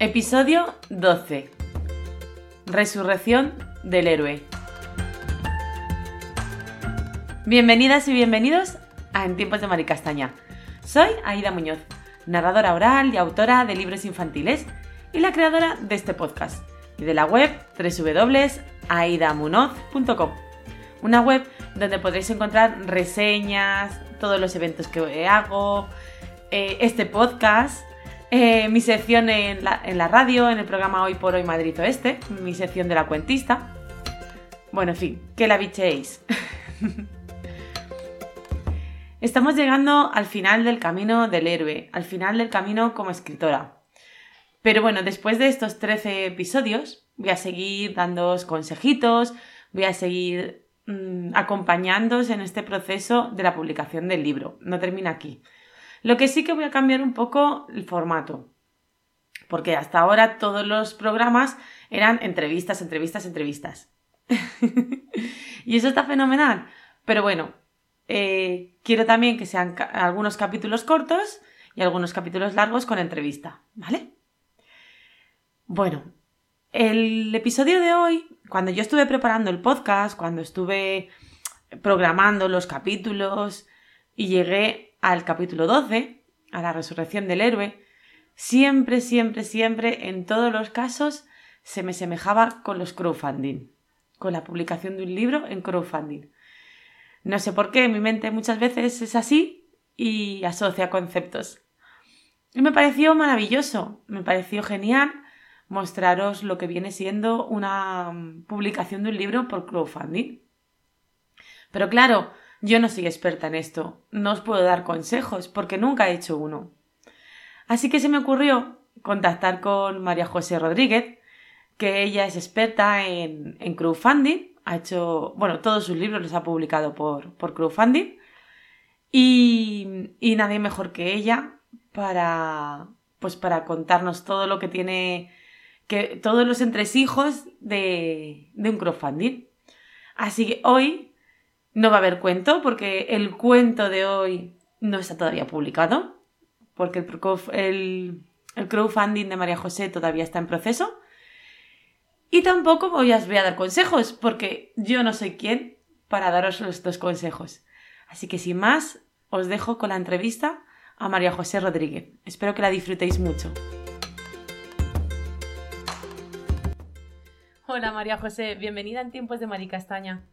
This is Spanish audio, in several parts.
Episodio 12. Resurrección del héroe. Bienvenidas y bienvenidos a En tiempos de Maricastaña. Soy Aida Muñoz, narradora oral y autora de libros infantiles y la creadora de este podcast y de la web www.aidamunoz.com. Una web donde podréis encontrar reseñas, todos los eventos que hago, eh, este podcast eh, mi sección en la, radio, en el programa Hoy por Hoy Madrid Oeste, mi sección de la cuentista. Bueno, en fin, que la bichéis. Estamos llegando al final del camino del héroe, al final del camino como escritora. Pero bueno, después de estos 13 episodios, voy a seguir dándoos consejitos, voy a seguir mmm, acompañándoos en este proceso de la publicación del libro. No termina aquí. Lo que sí que voy a cambiar un poco el formato. Porque hasta ahora todos los programas eran entrevistas, entrevistas, entrevistas. y eso está fenomenal. Pero bueno, eh, quiero también que sean algunos capítulos cortos y algunos capítulos largos con entrevista, ¿vale? Bueno, el episodio de hoy, cuando yo estuve preparando el podcast, cuando estuve programando los capítulos y llegué al capítulo 12, a la resurrección del héroe, siempre, siempre, siempre, en todos los casos, se me semejaba con los crowdfunding, con la publicación de un libro en crowdfunding. No sé por qué, mi mente muchas veces es así y asocia conceptos. Y me pareció maravilloso, me pareció genial mostraros lo que viene siendo una mm, publicación de un libro por crowdfunding. Pero claro, yo no soy experta en esto, no os puedo dar consejos porque nunca he hecho uno. Así que se me ocurrió contactar con María José Rodríguez, que ella es experta en, en crowdfunding, ha hecho, bueno, todos sus libros los ha publicado por, por crowdfunding y, y nadie mejor que ella para, pues para contarnos todo lo que tiene, que todos los entresijos de, de un crowdfunding. Así que hoy no va a haber cuento porque el cuento de hoy no está todavía publicado, porque el, crowdfunding de María José todavía está en proceso. Y tampoco voy a, voy a dar consejos, porque yo no soy quien para daros estos consejos. Así que sin más, os dejo con la entrevista a María José Rodríguez. Espero que la disfrutéis mucho. Hola María José, bienvenida en Tiempos de Maricastaña.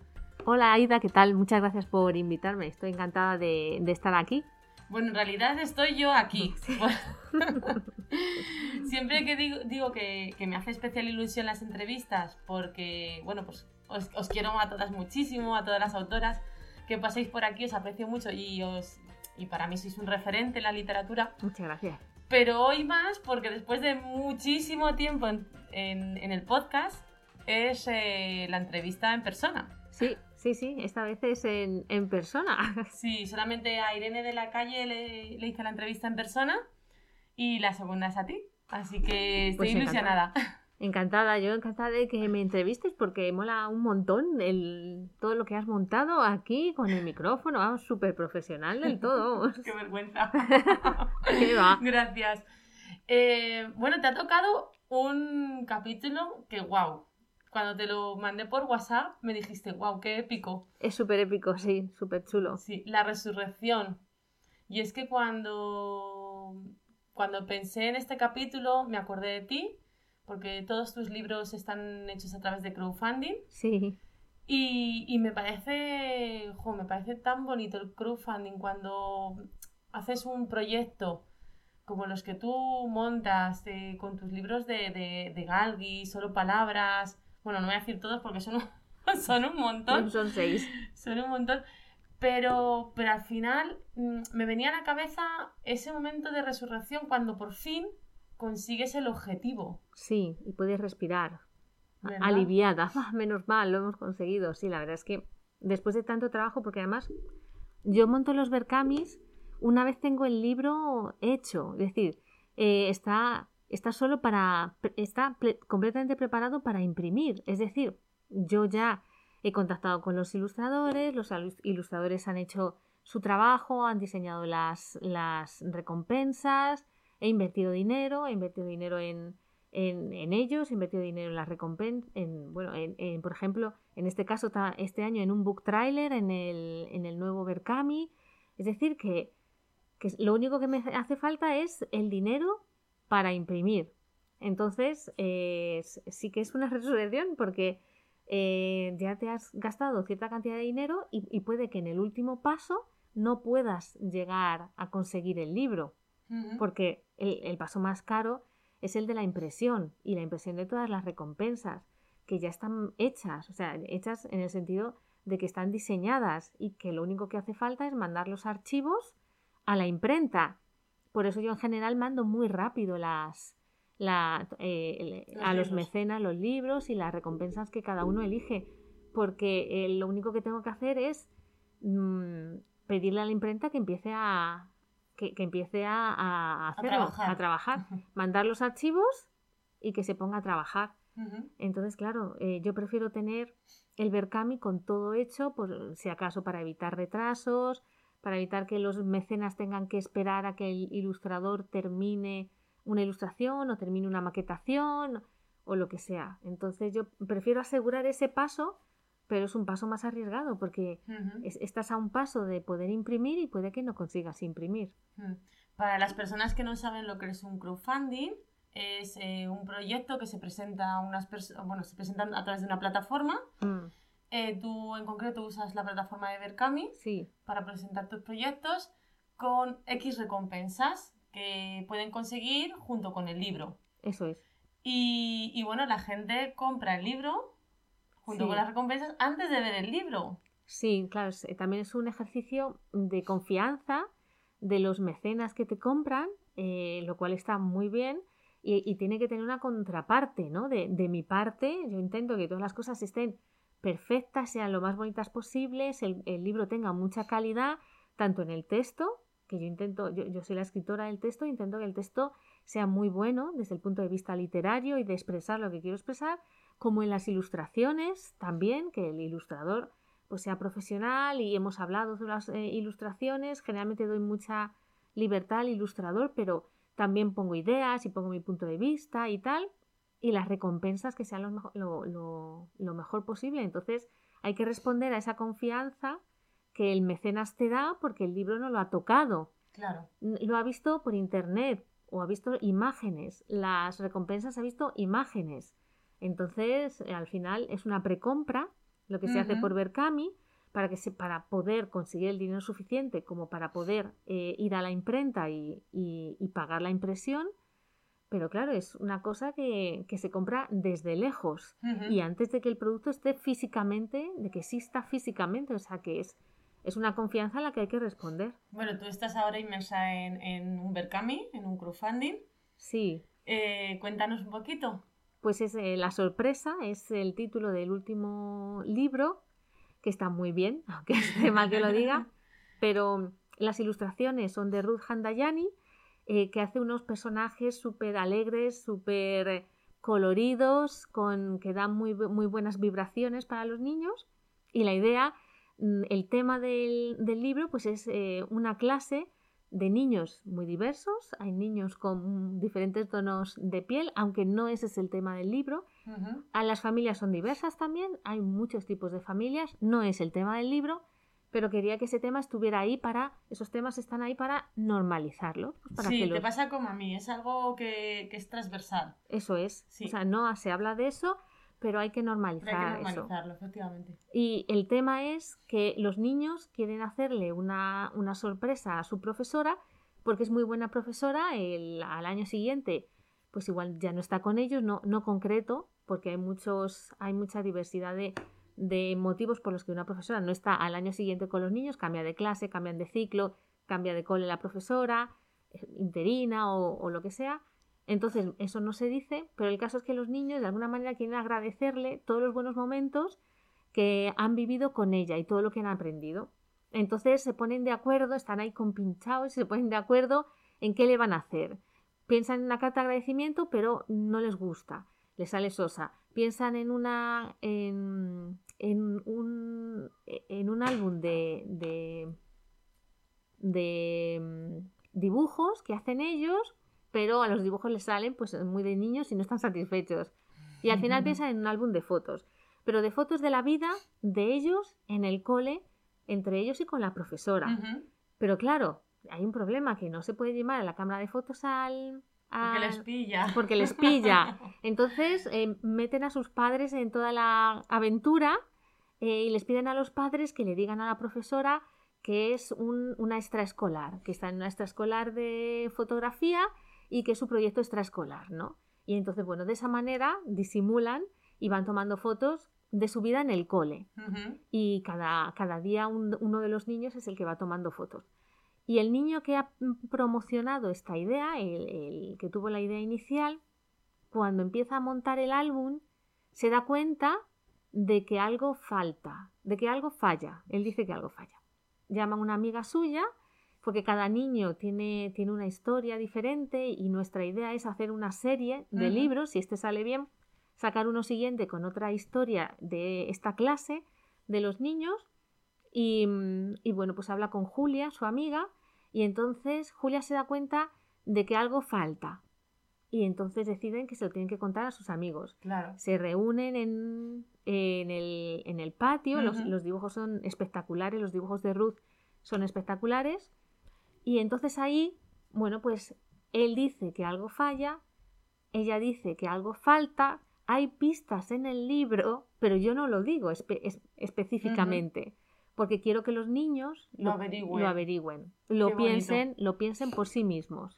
Hola Aida, ¿qué tal? Muchas gracias por invitarme. Estoy encantada de, de estar aquí. Bueno, en realidad estoy yo aquí. Siempre que digo, digo que, que, me hace especial ilusión las entrevistas, porque, bueno, pues os, os, quiero a todas muchísimo, a todas las autoras que paséis por aquí, os aprecio mucho y, os, y para mí sois un referente en la literatura. Muchas gracias. Pero hoy más, porque después de muchísimo tiempo en, en, en el podcast, es eh, la entrevista en persona. Sí, Sí, sí, esta vez es en, en, persona. Sí, solamente a Irene de la calle le, le, hice la entrevista en persona y la segunda es a ti. Así que estoy pues ilusionada. Encantada. yo encantada de que me entrevistes porque mola un montón el, todo lo que has montado aquí con el micrófono, vamos, súper profesional del todo. Qué vergüenza. ¿Qué va? Gracias. Eh, bueno, te ha tocado un capítulo que, wow, cuando te lo mandé por WhatsApp, me dijiste, wow, qué épico. Es súper épico, sí, súper chulo. Sí, la resurrección. Y es que cuando, cuando pensé en este capítulo, me acordé de ti, porque todos tus libros están hechos a través de crowdfunding. Sí. Y, y me parece, jo, me parece tan bonito el crowdfunding cuando haces un proyecto como los que tú montas eh, con tus libros de, de, de Galgi, solo palabras, bueno, no voy a decir todos porque son un, son un montón. Son seis. Son un montón. Pero, pero al final mm, me venía a la cabeza ese momento de resurrección cuando por fin consigues el objetivo. Sí, y puedes respirar. ¿Verdad? Aliviada. Ah, menos mal, lo hemos conseguido. Sí, la verdad es que después de tanto trabajo, porque además yo monto los Berkamis una vez tengo el libro hecho. Es decir, eh, está, está solo para. está ple- completamente preparado para imprimir. Es decir, yo ya he contactado con los ilustradores, los ilustradores han hecho su trabajo, han diseñado las, las recompensas, he invertido dinero, he invertido dinero en, en, ellos, he invertido dinero en las recompensas, en, bueno, en, por ejemplo, en este caso, este año en un book trailer, en el, en el nuevo Berkami. Es decir, que, que lo único que me hace falta es el dinero para imprimir. Entonces, eh, sí que es una resurrección porque eh, ya te has gastado cierta cantidad de dinero y, y puede que en el último paso no puedas llegar a conseguir el libro, porque el, el paso más caro es el de la impresión y la impresión de todas las recompensas que ya están hechas, o sea, hechas en el sentido de que están diseñadas y que lo único que hace falta es mandar los archivos a la imprenta. Por eso yo en general mando muy rápido las, la- eh, el- a los mecenas los libros y las recompensas que cada uno elige, porque eh, lo único que tengo que hacer es mm, pedirle a la imprenta que empiece a que, que empiece a, a hacerlo, trabajar. a trabajar, mandar los archivos y que se ponga a trabajar. Entonces, claro, eh, yo prefiero tener el Berkami con todo hecho, por si acaso para evitar retrasos, para evitar que los mecenas tengan que esperar a que el ilustrador termine una ilustración o termine una maquetación o lo que sea. Entonces, yo prefiero asegurar ese paso, pero es un paso más arriesgado porque es- estás a un paso de poder imprimir y puede que no consigas imprimir. Para las personas que no saben lo que es un crowdfunding, es eh, un proyecto que se presenta a unas personas, bueno, se presentan a través de una plataforma. Mm, Eh, tú en concreto usas la plataforma de Berkami sí, para presentar tus proyectos con X recompensas que pueden conseguir junto con el libro. eso es. Y, y bueno, la gente compra el libro junto Sí. con las recompensas antes de ver el libro. Sí, claro, eh, también es un ejercicio de confianza de los mecenas que te compran, eh, lo cual está muy bien y, y tiene que tener una contraparte, ¿no? De, de mi parte, yo intento que todas las cosas estén perfectas, sean lo más bonitas posibles, el, libro tenga mucha calidad, tanto en el texto, que yo intento, yo, yo soy la escritora del texto, intento que el texto sea muy bueno desde el punto de vista literario y de expresar lo que quiero expresar, como en las ilustraciones también, que el ilustrador pues sea profesional y hemos hablado de las eh, ilustraciones, generalmente doy mucha libertad al ilustrador, pero también pongo ideas y pongo mi punto de vista y tal, y las recompensas que sean lo, mejo- lo- lo- lo mejor posible. Entonces hay que responder a esa confianza que el mecenas te da porque el libro no lo ha tocado, Claro. Lo ha visto por internet o ha visto imágenes, las recompensas ha visto imágenes. Entonces, eh, al final es una precompra, lo que se hace por Berkami, para que se, para poder conseguir el dinero suficiente como para poder eh, ir a la imprenta y, y- y pagar la impresión. Pero claro, es una cosa que, que se compra desde lejos y antes de que el producto esté físicamente, de que exista físicamente, o sea que es, es una confianza a la que hay que responder. Bueno, tú estás ahora inmersa en, en un Berkami, en un crowdfunding. Sí, Eh, cuéntanos un poquito. Pues es eh, La sorpresa, es el título del último libro, que está muy bien, aunque esté mal que lo diga, pero las ilustraciones son de Ruth Handayani, eh, que hace unos personajes súper alegres, súper coloridos, con, que dan muy, muy buenas vibraciones para los niños. Y la idea, mm, el tema del, del libro, pues es eh, una clase de niños muy diversos. Hay niños con diferentes tonos de piel, aunque no ese es el tema del libro. A las familias son diversas también, hay muchos tipos de familias, no es el tema del libro, pero quería que ese tema estuviera ahí para, esos temas están ahí para normalizarlo. pues para sí, que te pasa como a mí, es algo que, que es transversal. Eso es, Sí. o sea, no se habla de eso, pero hay que Pero normalizar hay que eso. normalizarlo, efectivamente. Y el tema es que los niños quieren hacerle una, una sorpresa a su profesora, porque es muy buena profesora, el- al año siguiente, pues igual ya no está con ellos, no, no concreto, porque hay muchos, hay mucha diversidad de, de motivos por los que una profesora no está al año siguiente con los niños, cambia de clase, cambian de ciclo, cambia de cole la profesora, eh, interina o, lo que sea. Entonces, eso no se dice, pero el caso es que los niños de alguna manera quieren agradecerle todos los buenos momentos que han vivido con ella y todo lo que han aprendido. Entonces se ponen de acuerdo, están ahí compinchados y se ponen de acuerdo en qué le van a hacer. Piensan en una carta de agradecimiento, pero no les gusta, les sale sosa. Piensan en una en un, en un álbum de, de, de mm, dibujos que hacen ellos, pero a los dibujos les salen pues muy de niños y no están satisfechos. Y al final piensan en un álbum de fotos, pero de fotos de la vida de ellos en el cole, entre ellos y con la profesora. Pero claro, hay un problema que no se puede llevar a la cámara de fotos al... Porque les pilla. porque les pilla. Entonces eh, meten a sus padres en toda la aventura eh, y les piden a los padres que le digan a la profesora que es un- una extraescolar, que está en una extraescolar de fotografía y que es su proyecto extraescolar, ¿no? Y entonces, bueno, de esa manera disimulan y van tomando fotos de su vida en el cole y cada, cada día un- uno de los niños es el que va tomando fotos. Y el niño que ha promocionado esta idea, el, el que tuvo la idea inicial, cuando empieza a montar el álbum, se da cuenta de que algo falta, de que algo falla. Él dice que algo falla. Llama a una amiga suya, porque cada niño tiene, tiene una historia diferente y nuestra idea es hacer una serie de libros, si este sale bien, sacar uno siguiente con otra historia de esta clase de los niños y, mm, y bueno, pues habla con Julia, su amiga, y entonces Julia se da cuenta de que algo falta y entonces deciden que se lo tienen que contar a sus amigos. Claro. Se reúnen en, en, el, en el patio, los, dibujos son espectaculares, los dibujos de Ruth son espectaculares y entonces ahí, bueno, pues él dice que algo falla, ella dice que algo falta, hay pistas en el libro, pero yo no lo digo espe- es- específicamente, porque quiero que los niños Lo averigüen. lo, averigüen, lo Qué bonito. piensen, lo piensen por sí mismos.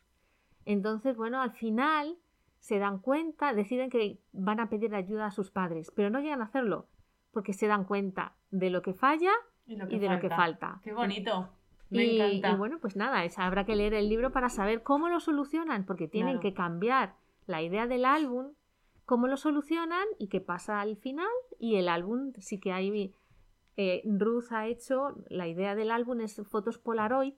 Entonces, bueno, al final se dan cuenta, deciden que van a pedir ayuda a sus padres, pero no llegan a hacerlo, porque se dan cuenta de lo que falla Y, lo y de lo que falta. Qué bonito. Me y, encanta. y bueno, pues nada, es- habrá que leer el libro para saber cómo lo solucionan, porque tienen Claro. que cambiar la idea del álbum, cómo lo solucionan y qué pasa al final. Y el álbum sí que hay. Eh, Ruth ha hecho, la idea del álbum es fotos Polaroid.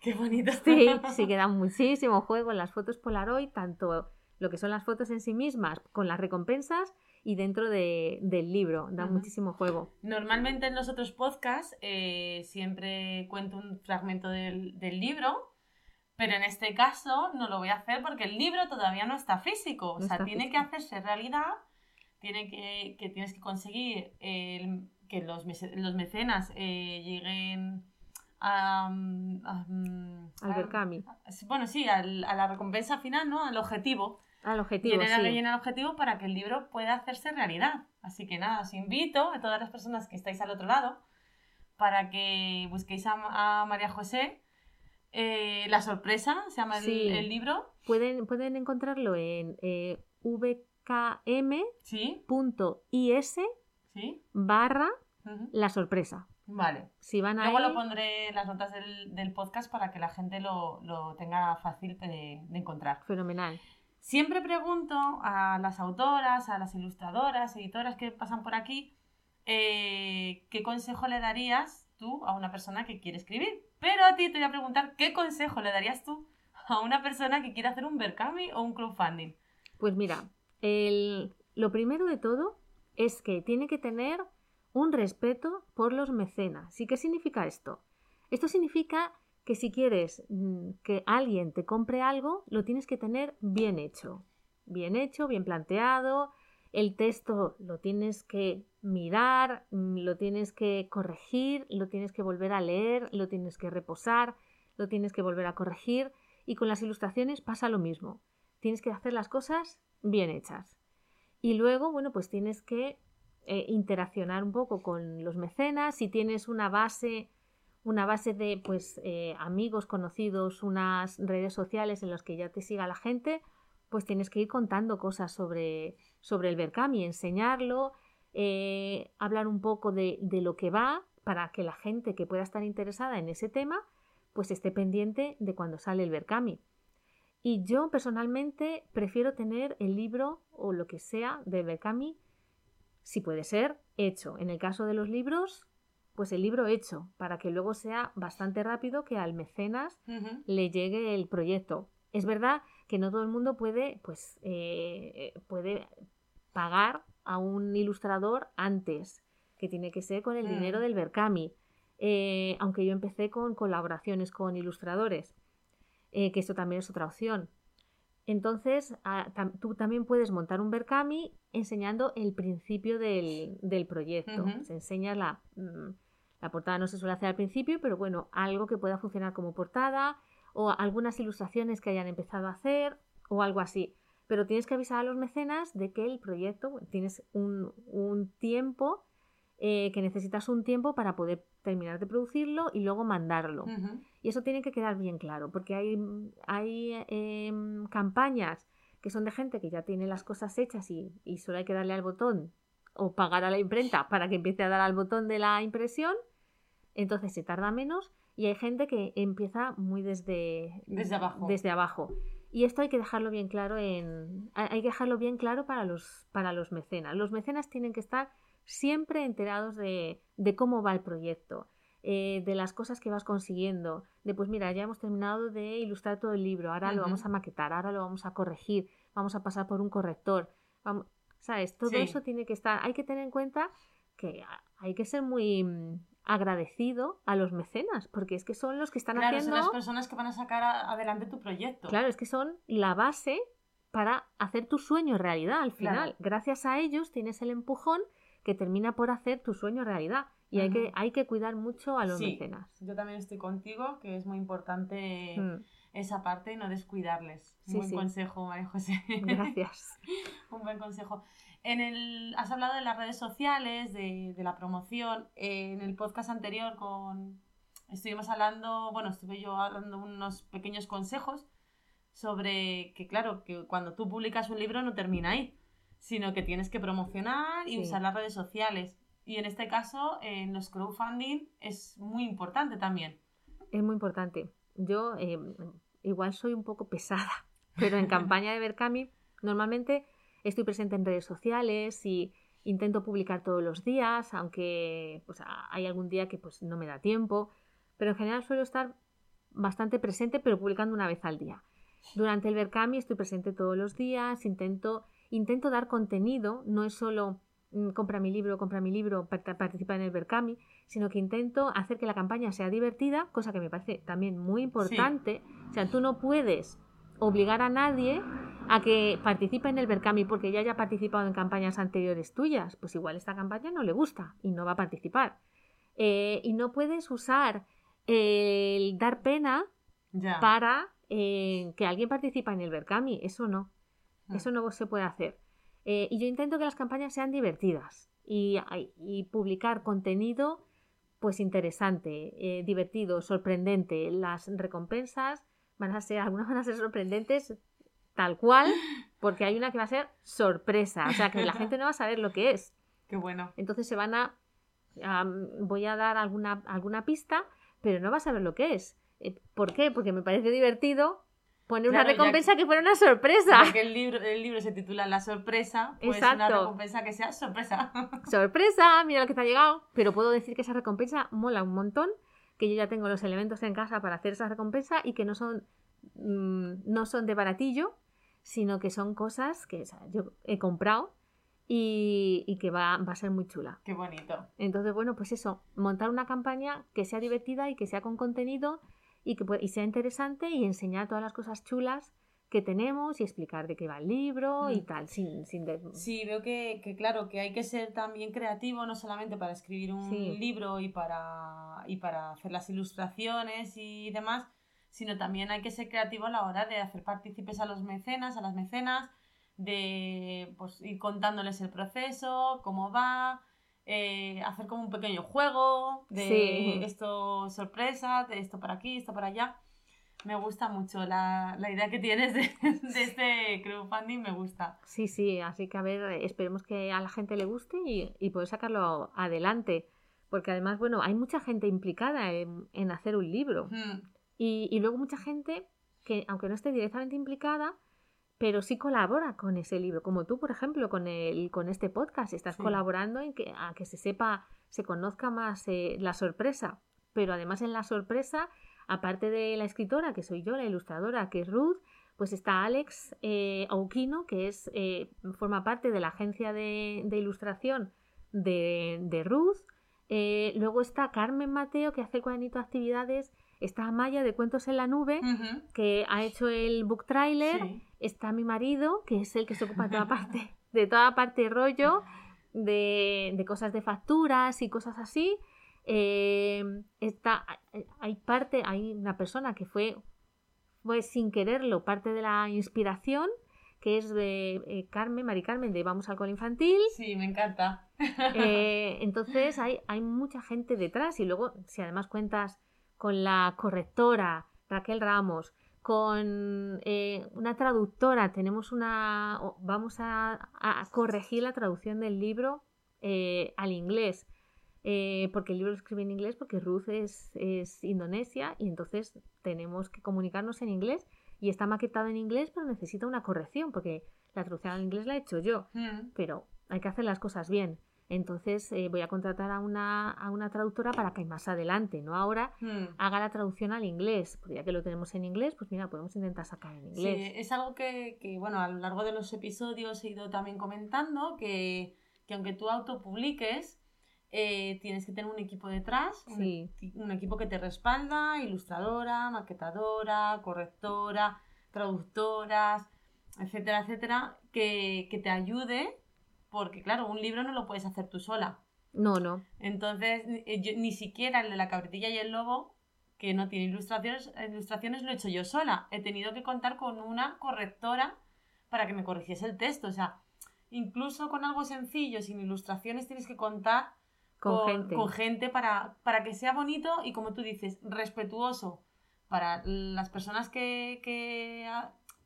Qué bonito. Sí, sí que da muchísimo juego en las fotos Polaroid, tanto lo que son las fotos en sí mismas con las recompensas y dentro de- del libro, da muchísimo juego. Normalmente en los otros podcasts eh, siempre cuento un fragmento del, del libro, pero en este caso no lo voy a hacer porque el libro todavía no está físico. O sea, tiene físico. que hacerse realidad, tiene que, que tienes que conseguir el- que los, los mecenas eh, lleguen a... a- Al a- Berkami, Bueno, sí, al- a la recompensa final, ¿no? Al objetivo. al objetivo. Tienen sí. que llenar el objetivo para que el libro pueda hacerse realidad. Así que nada, os invito a todas las personas que estáis al otro lado para que busquéis a, María José. eh, la sorpresa, se llama el libro. Pueden, pueden encontrarlo en eh, vkm.is Sí, sí. barra la sorpresa. Vale. Si van ahí, Luego lo pondré en las notas del, del podcast para que la gente lo, lo tenga fácil de, de encontrar. fenomenal. Siempre pregunto a las autoras, a las ilustradoras, editoras que pasan por aquí, eh, ¿qué consejo le darías tú a una persona que quiere escribir? Pero a ti te voy a preguntar, ¿qué consejo le darías tú a una persona que quiere hacer un Berkami o un crowdfunding? Pues mira, el- lo primero de todo es que tiene que tener un respeto por los mecenas. ¿Y qué significa esto? Esto significa que si quieres mm, que alguien te compre algo, lo tienes que tener bien hecho. Bien hecho, bien planteado. El texto lo tienes que mirar, mm, lo tienes que corregir, lo tienes que volver a leer, lo tienes que reposar, lo tienes que volver a corregir. Y con las ilustraciones pasa lo mismo. Tienes que hacer las cosas bien hechas. Y luego, bueno, pues tienes que eh, interaccionar un poco con los mecenas. Si tienes una base, una base de pues eh, amigos conocidos, unas redes sociales en las que ya te siga la gente, pues tienes que ir contando cosas sobre, sobre el Berkami, enseñarlo, eh, hablar un poco de, de lo que va para que la gente que pueda estar interesada en ese tema pues esté pendiente de cuando sale el Berkami. Y yo personalmente prefiero tener el libro o lo que sea del Berkami, si puede ser, hecho. En el caso de los libros, pues el libro hecho, para que luego sea bastante rápido que al mecenas le llegue el proyecto. Es verdad que no todo el mundo puede, pues, eh, puede pagar a un ilustrador antes, que tiene que ser con el dinero mm. del Berkami. Eh, aunque yo empecé con colaboraciones con ilustradores, eh, que esto también es otra opción. Entonces, tú también puedes montar un Berkami enseñando el principio del, proyecto. Se enseña la, mm, la portada, no se suele hacer al principio, pero bueno, algo que pueda funcionar como portada o algunas ilustraciones que hayan empezado a hacer o algo así. Pero tienes que avisar a los mecenas de que el proyecto, tienes un, un tiempo, eh, que necesitas un tiempo para poder terminar de producirlo y luego mandarlo. Y eso tiene que quedar bien claro, porque hay, hay em, campañas que son de gente que ya tiene las cosas hechas y, y, solo hay que darle al botón o pagar a la imprenta para que empiece a dar al botón de la impresión, entonces se tarda menos y hay gente que empieza muy desde, desde abajo. Desde abajo. Y esto hay que dejarlo bien claro en hay que dejarlo bien claro para los para los mecenas. Los mecenas tienen que estar siempre enterados de, de cómo va el proyecto, eh, de las cosas que vas consiguiendo, de pues mira, ya hemos terminado de ilustrar todo el libro, ahora lo vamos a maquetar, ahora lo vamos a corregir, vamos a pasar por un corrector, vamos, ¿sabes? Todo eso tiene que estar, hay que tener en cuenta que hay que ser muy mm, agradecido a los mecenas, porque es que son los que están claro, haciendo... Son las personas que van a sacar adelante tu proyecto. Claro, es que son la base para hacer tu sueño realidad al final. Gracias a ellos tienes el empujón que termina por hacer tu sueño realidad. Y hay, que, hay que cuidar mucho a los mecenas. Yo también estoy contigo, que es muy importante mm. esa parte y no descuidarles. Un buen consejo, María José. Gracias. Un buen consejo. En el, has hablado de las redes sociales, de, de la promoción. en el podcast anterior con estuvimos hablando, bueno, estuve yo dando unos pequeños consejos sobre que, claro, que cuando tú publicas un libro no termina ahí sino que tienes que promocionar y usar las redes sociales. Y en este caso, en los crowdfunding es muy importante también. Es muy importante. Yo eh, igual soy un poco pesada, pero en campaña de Berkami normalmente estoy presente en redes sociales y intento publicar todos los días, aunque pues, hay algún día que pues, no me da tiempo, pero en general suelo estar bastante presente, pero publicando una vez al día. Durante el Berkami estoy presente todos los días, intento intento dar contenido, no es solo compra mi libro, compra mi libro, participa en el Berkami, sino que intento hacer que la campaña sea divertida, cosa que me parece también muy importante. O sea, tú no puedes obligar a nadie a que participe en el Berkami porque ya haya participado en campañas anteriores tuyas. Pues igual esta campaña no le gusta y no va a participar. Eh, y no puedes usar el dar pena para eh, que alguien participe en el Berkami. Eso no. Mm. Eso no se puede hacer. Eh, y yo intento que las campañas sean divertidas y, publicar contenido pues interesante, eh, divertido, sorprendente. Las recompensas van a ser, algunas van a ser sorprendentes tal cual, porque hay una que va a ser sorpresa, o sea que la gente no va a saber lo que es. Qué bueno. Entonces se van a, voy a dar alguna, alguna pista, pero no va a saber lo que es. Eh, ¿Por qué? Porque me parece divertido poner una recompensa que, fuera una sorpresa. Porque el libro, el libro se titula La sorpresa, pues una recompensa que sea sorpresa. sorpresa, mira lo que te ha llegado. Pero puedo decir que esa recompensa mola un montón, que yo ya tengo los elementos en casa para hacer esa recompensa y que no son, mm, no son de baratillo, sino que son cosas que yo he comprado y, y, que va, va, a ser muy chula. Qué bonito. Entonces, bueno, pues eso, montar una campaña que sea divertida y que sea con contenido y que y sea interesante y enseñar todas las cosas chulas que tenemos y explicar de qué va el libro y mm. tal, sin... sin Sí, veo que, que, claro, que hay que ser también creativo, no solamente para escribir un libro y para, y para hacer las ilustraciones y demás, sino también hay que ser creativo a la hora de hacer partícipes a los mecenas, a las mecenas, de pues, ir contándoles el proceso, cómo va, eh, hacer como un pequeño juego de esto sorpresa, de esto para aquí, esto para allá. Me gusta mucho la, la idea que tienes de, de, este crowdfunding, me gusta. Sí, sí, así que a ver, esperemos que a la gente le guste y, y poder sacarlo adelante. Porque además, bueno, hay mucha gente implicada en, en hacer un libro. Mm, Y, y luego mucha gente que, aunque no esté directamente implicada, pero sí colabora con ese libro, como tú, por ejemplo, con, el, con este podcast. Estás Sí. colaborando en que, a que se sepa, se conozca más eh, la sorpresa. Pero además en la sorpresa, aparte de la escritora, que soy yo, la ilustradora, que es Ruth, pues está Alex eh, Aukino, que es, eh, forma parte de la agencia de, de ilustración de, de Ruth. Eh, luego está Carmen Mateo, que hace el cuadernito de actividades. Está Amaya de Cuentos en la Nube, que ha hecho el book trailer. Sí. Está mi marido, que es el que se ocupa de toda parte, de toda parte rollo, de, de cosas de facturas y cosas así. Eh, está, hay parte, hay una persona que fue, fue sin quererlo parte de la inspiración, que es de eh, Carmen, Mari Carmen, de Vamos al Cole Infantil. Sí, me encanta. Eh, entonces hay, hay mucha gente detrás y luego si además cuentas con la correctora Raquel Ramos, con eh, una traductora, tenemos una, vamos a, a corregir la traducción del libro eh, al inglés, eh, porque el libro lo escribe en inglés porque Ruth es, es indonesia y entonces tenemos que comunicarnos en inglés y está maquetado en inglés pero necesita una corrección porque la traducción al inglés la he hecho yo. Mm, pero hay que hacer las cosas bien. Entonces eh, voy a contratar a una, a una traductora para que más adelante, no ahora, mm. haga la traducción al inglés. Porque ya que lo tenemos en inglés, pues mira, podemos intentar sacar en Sí, inglés. es algo que, que, bueno, a lo largo de los episodios he ido también comentando que, que aunque tú autopubliques, eh, tienes que tener un equipo detrás, un, Sí. un equipo que te respalda, ilustradora, maquetadora, correctora, traductoras, etcétera, etcétera, que, que te ayude, porque claro, un libro no lo puedes hacer tú sola. No, no. Entonces, ni, eh, yo- ni siquiera el de la cabritilla y el lobo, que no tiene ilustraciones, ilustraciones, lo he hecho yo sola. He tenido que contar con una correctora para que me corrigiese el texto. O sea, incluso con algo sencillo, sin ilustraciones, tienes que contar Con gente. con gente para, para que sea bonito y, como tú dices, respetuoso para las personas que, que,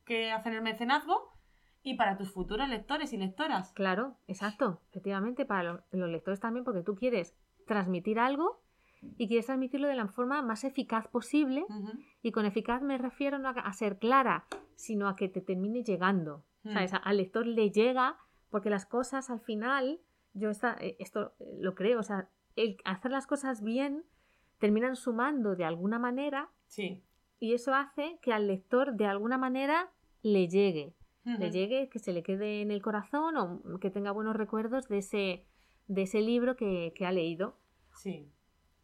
que hacen el mecenazgo y para tus futuros lectores y lectoras. Claro, exacto. Efectivamente, para lo- los lectores también, porque tú quieres transmitir algo y quieres transmitirlo de la forma más eficaz posible. Y con eficaz me refiero no a, a ser clara, sino a que te termine llegando. Mm. ¿Sabes? A- Al lector le llega, porque las cosas al final, yo esta- eh, esto eh, lo creo, o sea, el hacer las cosas bien terminan sumando de alguna manera Sí. y eso hace que al lector de alguna manera le llegue. Le llegue, que se le quede en el corazón o que tenga buenos recuerdos de ese, de ese libro que, que ha leído. Sí.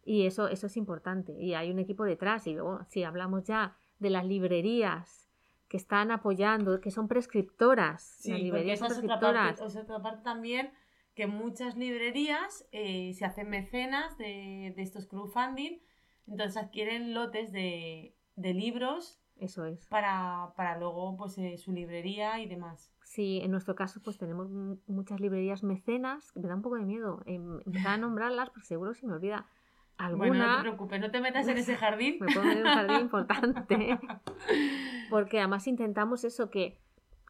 Y eso, eso es importante. Y hay un equipo detrás. Y luego, si hablamos ya de las librerías que están apoyando, que son prescriptoras. Sí, las porque librerías esa son es otra, prescriptoras. parte, es otra parte también que muchas librerías eh, se hacen mecenas de, de estos crowdfunding, entonces adquieren lotes de, de libros Eso es. para, para luego pues eh, su librería y demás. Sí, en nuestro caso, pues tenemos mu- muchas librerías mecenas. Me da un poco de miedo em- empezar a nombrarlas, porque seguro se me olvida alguna. Bueno, no te preocupes, no te metas en ese jardín. me puedo meter en un jardín importante. Porque además intentamos eso, que,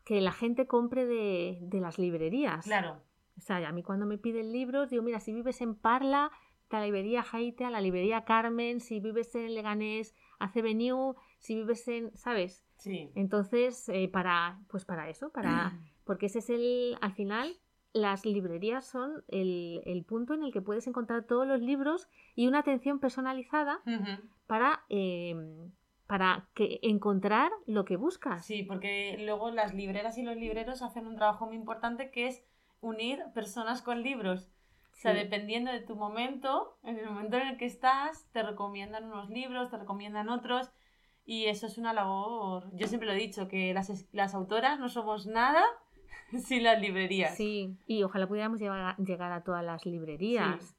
que la gente compre de, de las librerías. Claro, O sea, a mí cuando me piden libros, digo, mira, si vives en Parla, la librería Jaitea, la librería Carmen, si vives en Leganés, Avenue, si vives en, ¿sabes? sí. Entonces, eh, para, pues para eso, para, porque ese es el, al final, las librerías son el, el punto en el que puedes encontrar todos los libros y una atención personalizada para, eh, para que encontrar lo que buscas. Sí, porque luego las libreras y los libreros hacen un trabajo muy importante que es unir personas con libros. O sea, dependiendo de tu momento, en el momento en el que estás, te recomiendan unos libros, te recomiendan otros, y eso es una labor. Yo siempre lo he dicho, que las, las autoras no somos nada sin las librerías. Sí, y ojalá pudiéramos llegar a, llegar a todas las librerías. Sí.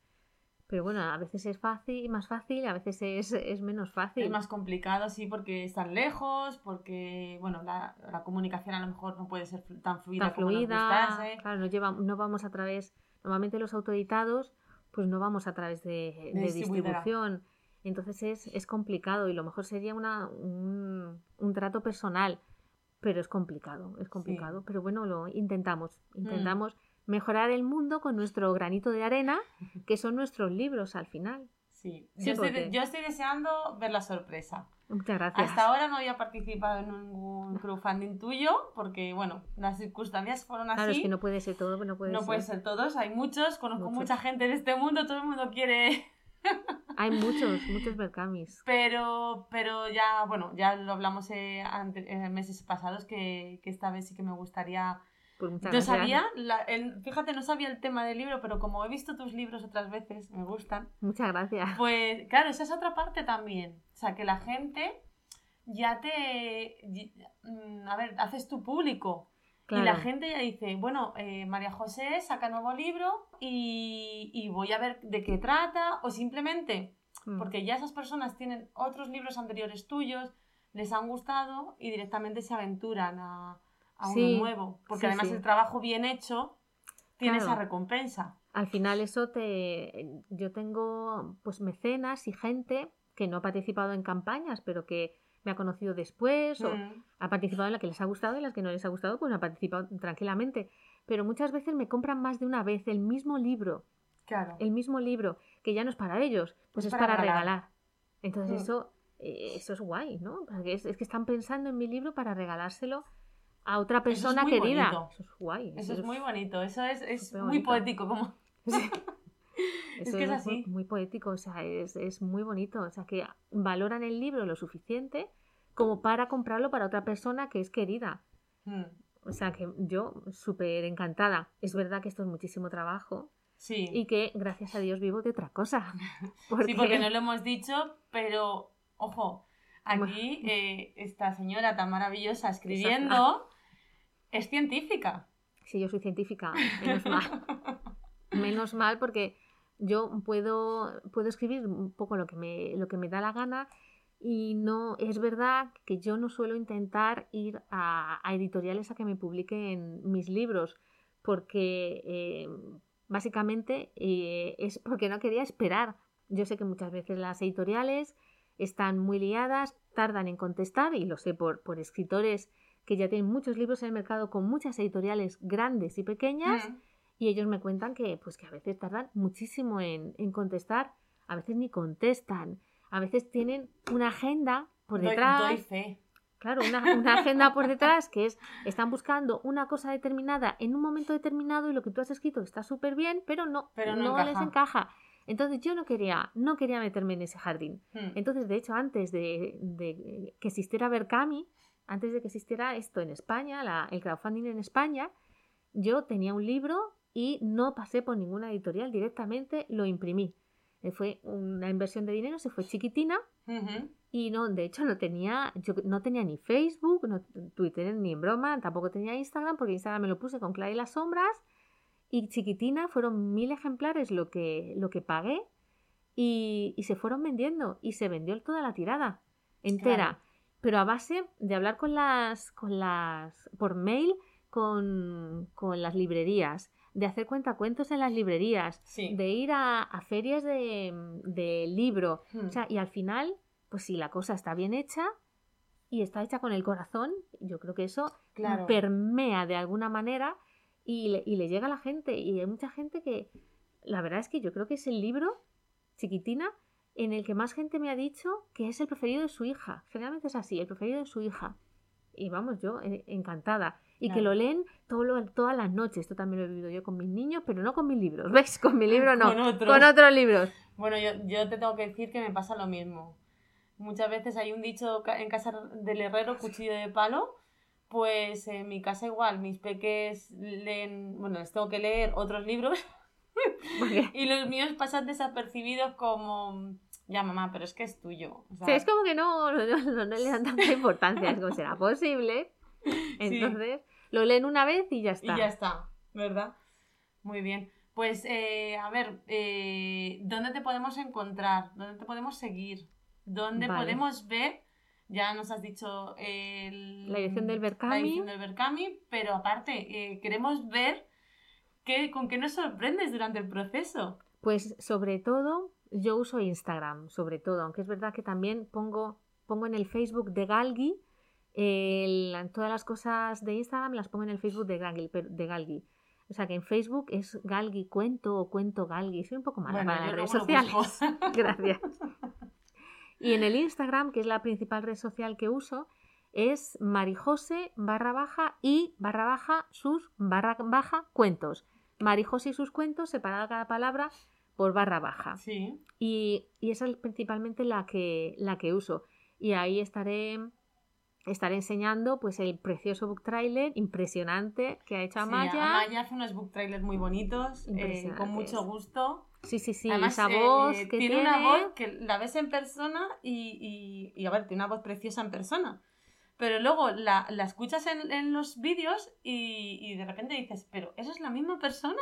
Pero bueno, a veces es fácil, más fácil, a veces es, es menos fácil. Es más complicado, sí, porque están lejos, porque, bueno, la, la comunicación a lo mejor no puede ser tan fluida tan como nos fluida. Claro, no, lleva, no vamos a través. Normalmente los autoeditados, pues no vamos a través de, de distribución. Entonces es, es complicado y lo mejor sería una, un, un trato personal, pero es complicado, es complicado. Pero bueno, lo intentamos, Mm. intentamos mejorar el mundo con nuestro granito de arena, que son nuestros libros al final. Sí, Sí, yo, estoy, yo estoy deseando ver la sorpresa. Muchas gracias. Hasta ahora no había participado en ningún crowdfunding tuyo porque, bueno, las circunstancias fueron así. Claro, es que no puede ser todo, no puede No ser. puede ser todos, hay muchos, conozco Muchos. mucha gente en este mundo, todo el mundo quiere, Hay muchos, muchos Berkamis. pero, pero ya, bueno, ya lo hablamos eh, ante- en meses pasados que, que esta vez sí que me gustaría... Pues No gracias. sabía, la- el- fíjate, no sabía el tema del libro, pero como he visto tus libros otras veces, me gustan, Muchas gracias. pues claro, esa es otra parte también. O sea, que la gente ya te... mm, A ver, haces tu público. Claro. Y la gente ya dice, bueno, eh, María José saca nuevo libro y, y voy a ver de qué trata, o simplemente Mm. porque ya esas personas tienen otros libros anteriores tuyos, les han gustado y directamente se aventuran a, a uno nuevo. Porque sí, además sí. el trabajo bien hecho tiene Claro. esa recompensa. Al final eso te... Yo tengo pues mecenas y gente que no ha participado en campañas, pero que me ha conocido después o Mm, ha participado en la que les ha gustado y las que no les ha gustado, pues ha participado tranquilamente. Pero muchas veces me compran más de una vez el mismo libro, claro. el mismo libro, que ya no es para ellos, pues Es es, para para, regalar. regalar. Entonces Mm. eso, eh, eso es guay, ¿no? Porque es, es que están pensando en mi libro para regalárselo a otra es persona muy querida. bonito. Eso es guay. Eso es muy bonito, eso es, muy bonito. poético. Como... Eso que es así. Muy, poético, o sea, es, es muy bonito. O sea, que valoran el libro lo suficiente como para comprarlo para otra persona que es querida. Mm, O sea, que yo súper encantada. Es verdad que esto es muchísimo trabajo Sí. y que gracias a Dios vivo de otra cosa. Sí, porque no lo hemos dicho, pero ojo, aquí eh, esta señora tan maravillosa escribiendo es científica. Sí, yo soy científica, menos mal. Menos mal porque yo puedo, puedo escribir un poco lo que, me, lo que me da la gana y no es verdad que yo no suelo intentar ir a, editoriales a que me publiquen mis libros porque eh, básicamente eh, es porque no quería esperar. Yo sé que muchas veces las editoriales están muy liadas, tardan en contestar y lo sé por, por escritores que ya tienen muchos libros en el mercado con muchas editoriales grandes y pequeñas Mm, y ellos me cuentan que pues que a veces tardan muchísimo en, en contestar, a veces ni contestan, a veces tienen una agenda por doy- detrás, doy fe. claro, una, una agenda por detrás que es, están buscando una cosa determinada en un momento determinado y lo que tú has escrito está súper bien, pero no, Pero no les encaja. encaja. Entonces yo no quería, no quería meterme en ese jardín. Mm, Entonces, de hecho, antes de, de que existiera Berkami, antes de que existiera esto en España, la- el crowdfunding en España, yo tenía un libro y no pasé por ninguna editorial, directamente lo imprimí. Eh, Fue una inversión de dinero, se fue chiquitina y no, de hecho no tenía, yo no tenía ni Facebook, no, Twitter ni en broma, tampoco tenía Instagram, porque Instagram me lo puse con Clara y las sombras. Y chiquitina fueron mil ejemplares lo que, lo que pagué y, y se fueron vendiendo y se vendió toda la tirada entera. Claro. Pero a base de hablar con las, con las, por mail con, con las librerías, de hacer cuentacuentos en las librerías, Sí. de ir a, a ferias de, de libro, Mm. o sea, y al final, pues si la cosa está bien hecha y está hecha con el corazón, yo creo que eso Claro. permea de alguna manera y le, y le llega a la gente. Y hay mucha gente que, la verdad es que yo creo que es el libro, chiquitina, en el que más gente me ha dicho que es el preferido de su hija. Generalmente es así, el preferido de su hija. Y vamos, yo eh, encantada. Y que lo leen todo lo- todas las noches. Esto también lo he vivido yo con mis niños, pero no con mis libros. ¿Ves? Con mi libro no. Con otros. Con otros libros. Bueno, yo, yo te tengo que decir que me pasa lo mismo. Muchas veces hay un dicho en casa del herrero, cuchillo de palo. Pues en mi casa igual, mis peques leen, bueno, les tengo que leer otros libros y los míos pasan desapercibidos como, ya mamá, pero es que es tuyo. O sea, sea, es como que no, no, no- no le dan tanta importancia. Es como será posible. Entonces, lo leen una vez y ya está. Y ya está, ¿verdad? Muy bien. Pues, eh, a ver, eh, ¿dónde te podemos encontrar? ¿Dónde te podemos seguir? ¿Dónde Vale. podemos ver? Ya nos has dicho el- La edición del Berkami. La edición del Berkami, pero aparte, eh, queremos ver qué, con qué nos sorprendes durante el proceso. Pues sobre todo, yo uso Instagram, sobre todo, aunque es verdad que también pongo, pongo en el Facebook de Galgi, el- todas las cosas de Instagram las pongo en el Facebook de Galgi, pero- de Galgi. O sea que en Facebook es Galgi Cuento o Cuento Galgi. Soy un poco mala Bueno, para las redes sociales. Gracias. Y en el Instagram, que es la principal red social que uso, es marijose barra baja y barra baja sus barra baja cuentos. Marijose y sus cuentos, separada cada palabra por barra baja. Sí. Y, y esa es principalmente la que, la que uso. Y ahí estaré, estaré enseñando pues el precioso book trailer impresionante que ha hecho Sí, Amaya. Amaya hace unos book trailers muy bonitos, eh, con mucho gusto. Sí, sí, sí, Además, esa eh, voz eh, que tiene, tiene. una voz que la ves en persona y, y, y, a ver, tiene una voz preciosa en persona. Pero luego la, la escuchas en, en los vídeos y, y de repente dices, pero ¿esa es la misma persona?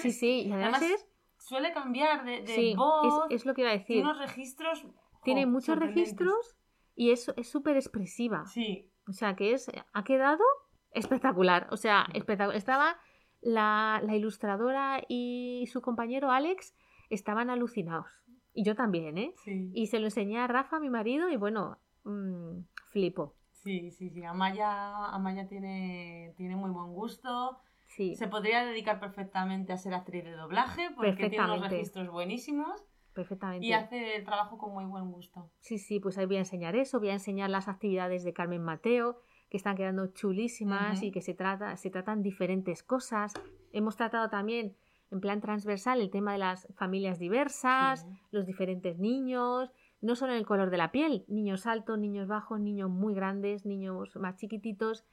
Sí, sí, y además, Además, es, Suele cambiar de, de sí, voz, es, es lo que iba a decir. tiene unos registros. Tiene jo, muchos registros y es es súper expresiva. Sí, O sea, que es ha quedado espectacular. O sea, espectacular. Estaba la, la ilustradora y su compañero Alex estaban alucinados. Y yo también, ¿eh? sí. Y se lo enseñé a Rafa, mi marido, y bueno, mm, flipo. Sí, sí, sí. Amaya, Amaya tiene, tiene muy buen gusto. Sí, Se podría dedicar perfectamente a ser actriz de doblaje porque tiene unos registros buenísimos perfectamente. y hace el trabajo con muy buen gusto. Sí, sí, pues ahí voy a enseñar eso, voy a enseñar las actividades de Carmen Mateo, que están quedando chulísimas y que se, trata, se tratan diferentes cosas. Hemos tratado también en plan transversal el tema de las familias diversas, los diferentes niños, no solo en el color de la piel, niños altos, niños bajos, niños muy grandes, niños más chiquititos.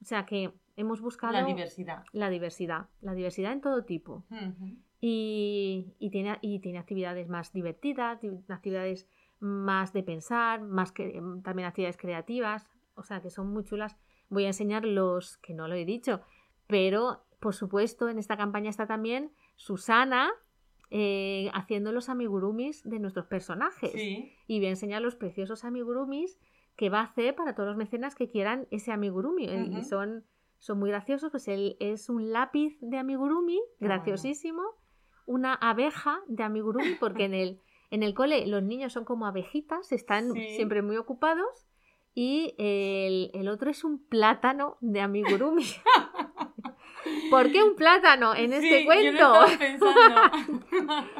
O sea que hemos buscado La diversidad. la diversidad, la diversidad en todo tipo Ujú. Y, y tiene, y tiene actividades más divertidas, di- actividades más de pensar, más que también actividades creativas, o sea que son muy chulas. Voy a enseñar los que no lo he dicho, pero por supuesto en esta campaña está también Susana eh, haciendo los amigurumis de nuestros personajes Sí, y voy a enseñar los preciosos amigurumis que va a hacer para todos los mecenas que quieran ese amigurumi. Y son, son muy graciosos, pues él es un lápiz de amigurumi, bueno. Una abeja de amigurumi, porque en el, en el cole los niños son como abejitas, están Sí. siempre muy ocupados, y el, el otro es un plátano de amigurumi. ¿Por qué un plátano en este Sí, cuento? Yo lo estaba pensando.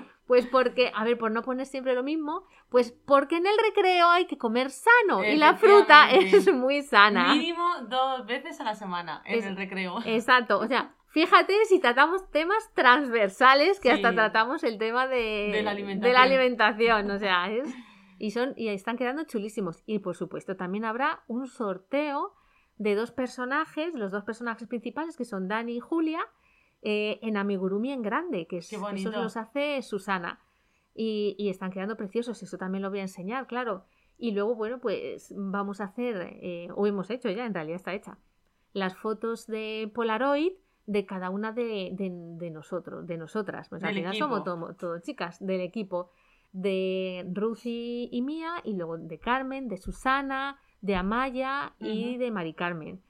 Pues porque, a ver, por no poner siempre lo mismo, pues porque en el recreo hay que comer sano y la fruta es muy sana. Mínimo dos veces a la semana en Es- el recreo. Exacto, o sea, fíjate si tratamos temas transversales, que hasta tratamos el tema de, De la alimentación. de la alimentación, o sea, es- y son y están quedando chulísimos. Y por supuesto, también habrá un sorteo de dos personajes, los dos personajes principales que son Dani y Julia, eh, en Amigurumi en grande, que es- esos los hace Susana. Y, y están quedando preciosos, eso también lo voy a enseñar, claro. Y luego, bueno, pues vamos a hacer, eh, o hemos hecho ya, en realidad está hecha, las fotos de Polaroid de cada una de, de- de nosotros, de nosotras. Pues al final equipo. somos todo, todo chicas del equipo de Ruthie y mía, y luego de Carmen, de Susana, de Amaya y de Mari Carmen.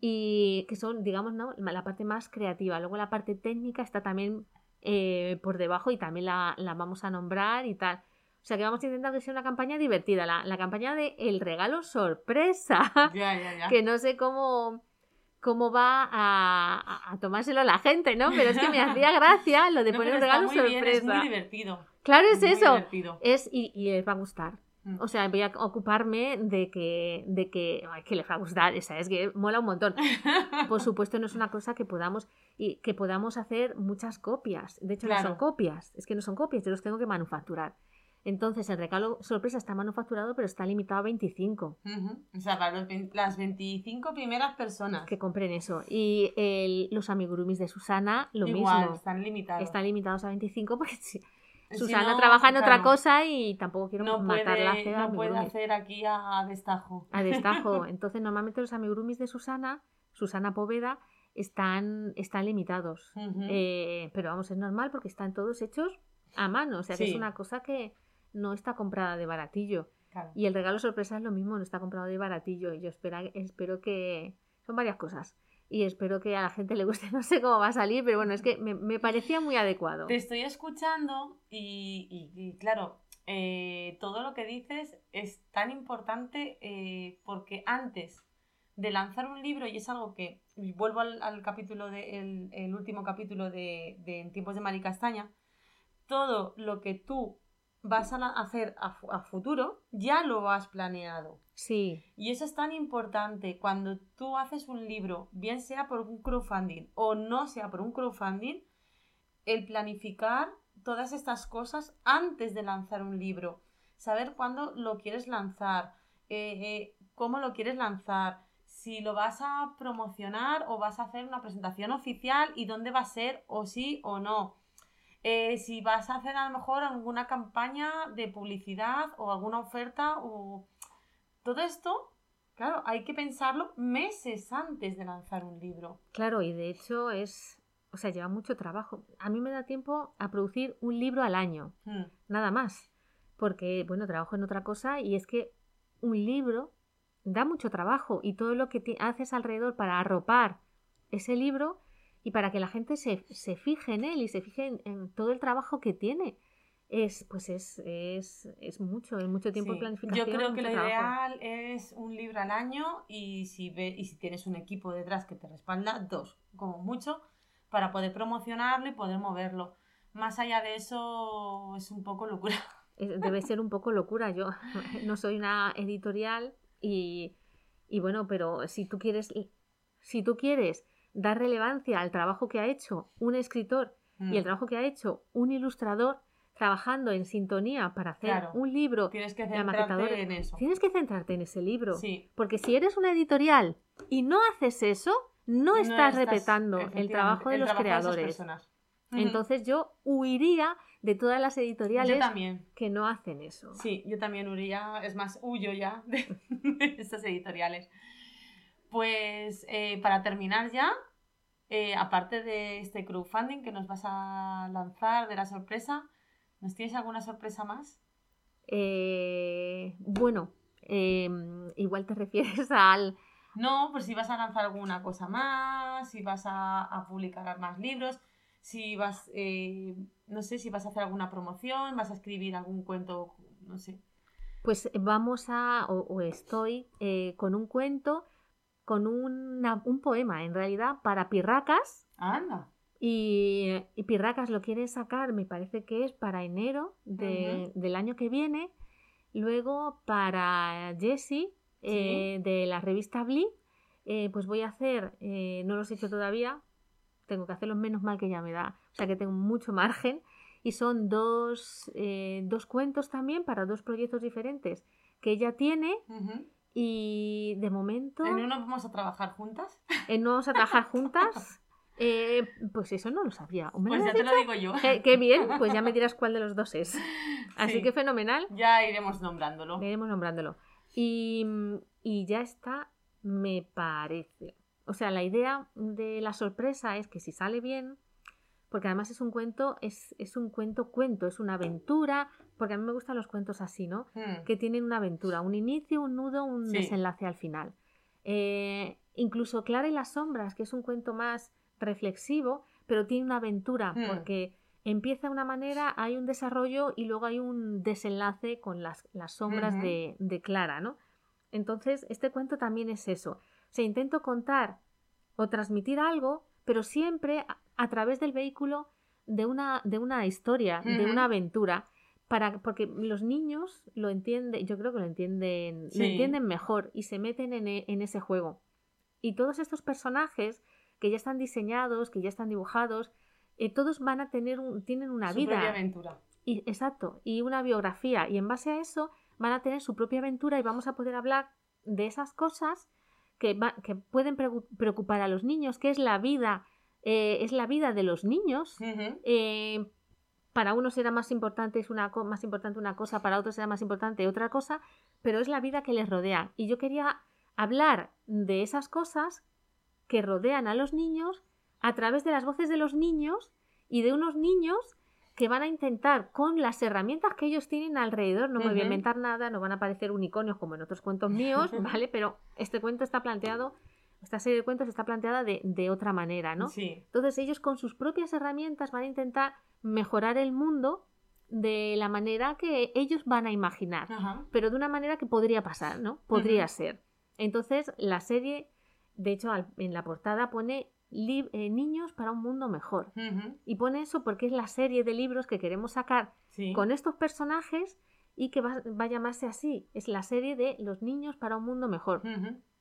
Y que son, digamos, ¿no? la parte más creativa. Luego la parte técnica está también eh, por debajo y también la, la vamos a nombrar y tal. O sea que vamos a intentar que sea una campaña divertida. La, la campaña de el regalo sorpresa. Ya, ya, ya. que no sé cómo, cómo va a, a- a tomárselo la gente, ¿no? Pero es que me hacía gracia lo de No, poner un regalo muy bien, es sorpresa. muy divertido. claro, es eso. divertido. Es, y, y les va a gustar. Mm. O sea, voy a ocuparme de que, de que, ay, que les va a gustar. O sea, es que mola un montón. Por supuesto, no es una cosa que podamos, y que podamos hacer muchas copias. De hecho, no son copias. Es que no son copias, yo los tengo que manufacturar. Entonces, el regalo sorpresa está manufacturado, pero está limitado a 25. Ujú. O sea, para los las 25 primeras personas. que compren eso. Y el- los amigurumis de Susana, lo Igual, mismo. están limitados. Están limitados a 25 porque si- Si Susana no, trabaja en otra cosa y tampoco quiero No matarla puede, no puede hacer aquí a, a destajo. A destajo. Entonces, normalmente los amigurumis de Susana, Susana Poveda, están, están limitados. Eh, pero vamos, es normal porque están todos hechos a mano. O sea, que es una cosa que no está comprada de baratillo. Claro. Y el regalo sorpresa es lo mismo, no está comprado de baratillo. Y yo espera, espero que. Son varias cosas. y espero que a la gente le guste. No sé cómo va a salir, pero bueno, es que me, parecía muy adecuado. Te estoy escuchando y, claro, eh, todo lo que dices es tan importante eh, porque antes de lanzar un libro, y es algo que vuelvo al, capítulo de, el, último capítulo de, de En tiempos de Maricastaña, todo lo que tú vas a hacer a, futuro, ya lo has planeado. Sí. Y eso es tan importante cuando tú haces un libro, bien sea por un crowdfunding o no sea por un crowdfunding, el planificar todas estas cosas antes de lanzar un libro. Saber cuándo lo quieres lanzar, eh, eh, cómo lo quieres lanzar, si lo vas a promocionar o vas a hacer una presentación oficial y dónde va a ser o sí o no eh, si vas a hacer a lo mejor alguna campaña de publicidad o alguna oferta o todo esto, claro, hay que pensarlo meses antes de lanzar un libro. Claro, y de hecho es, o sea, lleva mucho trabajo. A mí me da tiempo a producir un libro al año, hmm. nada más, porque, bueno, trabajo en otra cosa y es que un libro da mucho trabajo y todo lo que haces alrededor para arropar ese libro y para que la gente se, se fije en él y se fije en, todo el trabajo que tiene. Es, pues es, es, es mucho, es mucho tiempo de planificación. Yo creo que lo ideal es un libro al año y si, ve, y si tienes un equipo detrás que te respalda, dos, como mucho, para poder promocionarlo y poder moverlo. Más allá de eso, es un poco locura. Debe ser un poco locura. Yo no soy una editorial y, y bueno, pero si tú quieres, si tú quieres dar relevancia al trabajo que ha hecho un escritor y el mm. trabajo que ha hecho un ilustrador trabajando en sintonía para hacer un libro tienes que centrarte en eso. Tienes que centrarte en ese libro porque si eres una editorial y no haces eso no, estás, respetando el trabajo de los creadores. entonces yo huiría de todas las editoriales que no hacen eso. Sí, yo también huiría, es más, huyo ya de, estas editoriales. Pues eh, para terminar ya, eh, aparte de este crowdfunding que nos vas a lanzar, de la sorpresa, ¿nos tienes alguna sorpresa más? Eh, bueno, em, igual te refieres al... No, pues si vas a lanzar alguna cosa más, si vas a, publicar más libros, si vas, no sé, si vas a hacer alguna promoción, vas a escribir algún cuento, no sé. Pues vamos a, o estoy con un cuento con un poema, en realidad, para Pirracas. Anda. Y, Pirracas lo quiere sacar, me parece que es para enero del año que viene. Luego, para Jessie, eh, de la revista Blee, eh, pues voy a hacer, eh, no los he hecho todavía, tengo que hacerlos menos mal que ya me da, o sea que tengo mucho margen. Y son dos, dos cuentos también para dos proyectos diferentes que ella tiene. Y de momento... ¿En uno vamos a trabajar juntas? ¿En uno vamos a trabajar juntas? Eh, pues eso no lo sabía. pues ya te lo digo yo. Qué, bien, pues ya me dirás cuál de los dos es. Así que fenomenal. Ya iremos nombrándolo. Iremos nombrándolo. Y, y ya está, me parece. O sea, la idea de la sorpresa es que si sale bien, porque además es un cuento, es, es un cuento cuento, es una aventura, porque a mí me gustan los cuentos así, ¿no? Hmm. Que tienen una aventura, un inicio, un nudo, un desenlace al final. Eh, incluso Clara y las sombras, que es un cuento más reflexivo, pero tiene una aventura, hmm. porque empieza de una manera, hay un desarrollo y luego hay un desenlace con las, sombras de, de, Clara, ¿no? Entonces, este cuento también es eso. O sea, intento contar o transmitir algo, pero siempre a través del vehículo de una, de una historia, de una aventura, para, porque los niños lo entienden, yo creo que lo entienden, lo entienden mejor y se meten en, e, en, ese juego. Y todos estos personajes que ya están diseñados, que ya están dibujados, eh, todos van a tener un, tienen una su vida. Propia aventura. Y, exacto, y una biografía. Y en base a eso van a tener su propia aventura y vamos a poder hablar de esas cosas que, que pueden preocupar a los niños, que es la vida eh, es la vida de los niños. Eh, para unos será más importante, es una más importante una cosa, para otros será más importante otra cosa, pero es la vida que les rodea. Y yo quería hablar de esas cosas que rodean a los niños a través de las voces de los niños y de unos niños que van a intentar con las herramientas que ellos tienen alrededor, no me voy a inventar nada, no van a aparecer unicornios como en otros cuentos míos, ¿vale? Pero este cuento está planteado esta serie de cuentos está planteada de, de otra manera, ¿no? Sí. Entonces ellos con sus propias herramientas van a intentar mejorar el mundo de la manera que ellos van a imaginar, Ajá. pero de una manera que podría pasar, ¿no? Podría ser. Entonces la serie, de hecho al- en la portada pone eh, niños para un mundo mejor. Y pone eso porque es la serie de libros que queremos sacar Sí. con estos personajes y que va, va a llamarse así. Es la serie de los niños para un mundo mejor.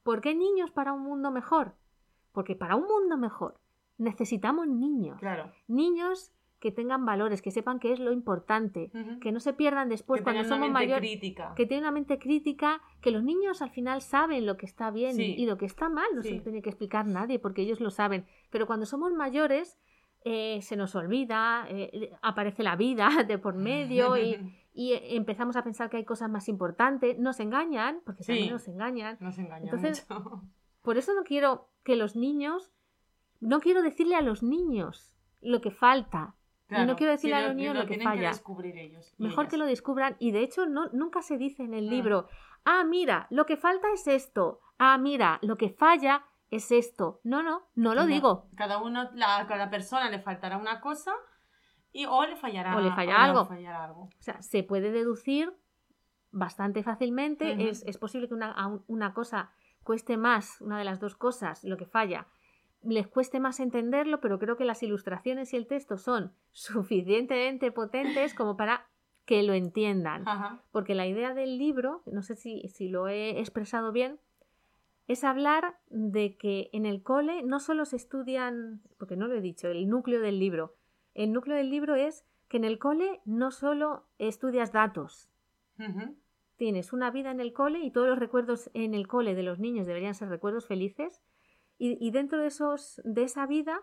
¿Por qué niños para un mundo mejor? Porque para un mundo mejor necesitamos niños. Claro. Niños que tengan valores, que sepan qué es lo importante, que no se pierdan después que cuando somos mente mayores, crítica. que tienen una mente crítica, que los niños al final saben lo que está bien Sí. y lo que está mal, no se lo tiene que explicar nadie porque ellos lo saben. Pero cuando somos mayores eh, se nos olvida, eh, aparece la vida de por medio y, y empezamos a pensar que hay cosas más importantes, nos engañan, porque Sí. también nos engañan. Nos engaña Entonces, mucho. Por eso no quiero que los niños, no quiero decirle a los niños lo que falta. y no quiero decirle a los niños lo, que falla. descubrir ellos. Mejor ellas. que lo descubran y de hecho no, nunca se dice en el libro, ah, mira, lo que falta es esto, ah, mira, lo que falla es esto. No, no, no lo No, digo. Cada uno, la, cada persona le faltará una cosa y o le fallará, O le fallará algo. fallará algo. O sea, se puede deducir bastante fácilmente. Es, es posible que una, una cosa cueste más, una de las dos cosas, lo que falla, les cueste más entenderlo, pero creo que las ilustraciones y el texto son suficientemente potentes como para que lo entiendan. Ajá. Porque la idea del libro, no sé si, si lo he expresado bien, es hablar de que en el cole no solo se estudian, porque no lo he dicho, el núcleo del libro. El núcleo del libro es que en el cole no solo estudias datos, tienes una vida en el cole y todos los recuerdos en el cole de los niños deberían ser recuerdos felices y, y dentro de, esos, de esa vida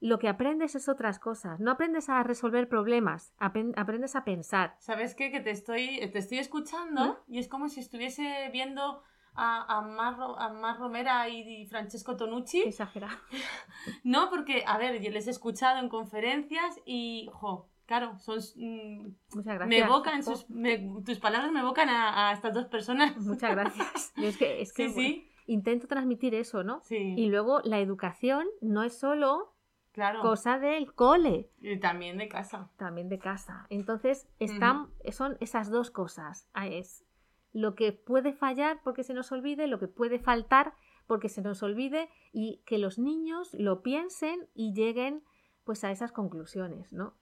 lo que aprendes es otras cosas. No aprendes a resolver problemas, aprendes a pensar. ¿Sabes qué? Que te estoy, te estoy escuchando y es como si estuviese viendo a, a, Mar, a Mar Romera y, Francesco Tonucci. Exagerado. No, porque, a ver, yo les he escuchado en conferencias y, jo, claro, son, mm, Muchas gracias. me evocan, sus, me- tus palabras me evocan a, a estas dos personas. Muchas gracias. Yo es que, es que Sí, sí, intento transmitir eso, ¿no? sí, Y luego la educación no es solo claro. cosa del cole, Y también de casa. también de casa. Entonces están, son esas dos cosas. Ah, Es lo que puede fallar porque se nos olvide, lo que puede faltar porque se nos olvide y que los niños lo piensen y lleguen pues a esas conclusiones, ¿no?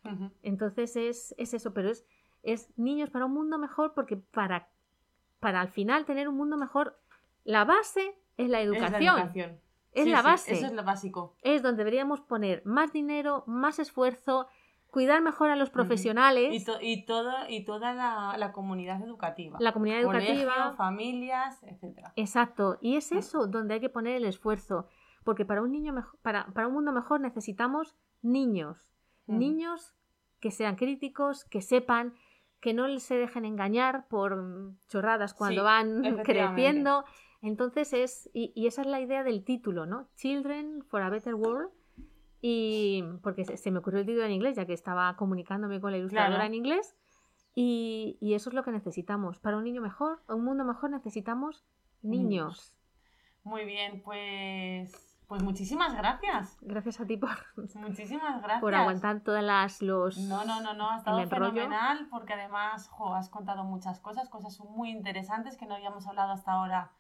Entonces es, es eso, pero es, es niños para un mundo mejor porque para, para al final tener un mundo mejor, la base es la Es la educación. Es Sí, la sí, base. Eso es lo básico. Es donde deberíamos poner más dinero, más esfuerzo, cuidar mejor a los profesionales, Y, to- y, todo, y toda la, la comunidad educativa. la comunidad Colegio, educativa. familias, etcétera. Exacto, y es eso donde hay que poner el esfuerzo, porque para un niño para, para un mundo mejor necesitamos niños, niños que sean críticos, que sepan, que no se dejen engañar por chorradas cuando Sí, van creciendo. Entonces es, y, y esa es la idea del título, ¿no? Children for a Better World. Y porque se, me ocurrió el título en inglés, ya que estaba comunicándome con la ilustradora Claro. en inglés. Y, y eso es lo que necesitamos. Para un niño mejor, un mundo mejor, necesitamos niños. Muy bien, pues, pues muchísimas gracias. Gracias a ti por, Muchísimas gracias. por aguantar todas las los No, no, no, no, ha estado fenomenal porque además jo, has contado muchas cosas, cosas muy interesantes que no habíamos hablado hasta ahora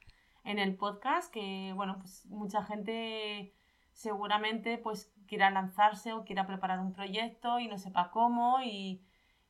en el podcast, que bueno, pues mucha gente seguramente pues quiera lanzarse o quiera preparar un proyecto y no sepa cómo y,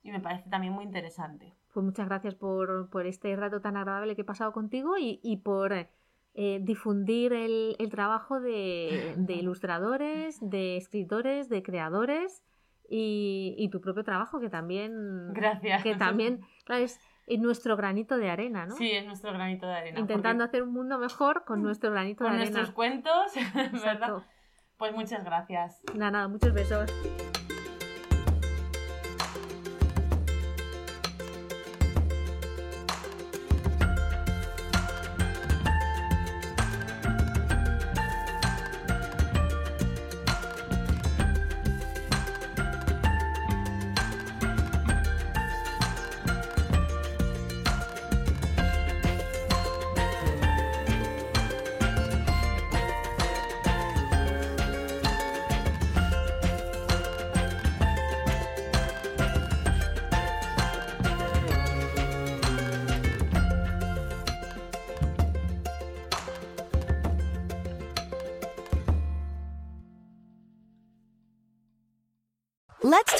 y me parece también muy interesante. Pues muchas gracias por, por este rato tan agradable que he pasado contigo y, y por eh, difundir el, el trabajo de, de ilustradores, de escritores, de creadores y, y tu propio trabajo que también Gracias. que también claro, es nuestro granito de arena, ¿no? Sí, es nuestro granito de arena. Intentando hacer un mundo mejor con nuestro granito con de arena. nuestros cuentos, ¿verdad? Exacto. Pues muchas gracias. Nada, nada, muchos besos.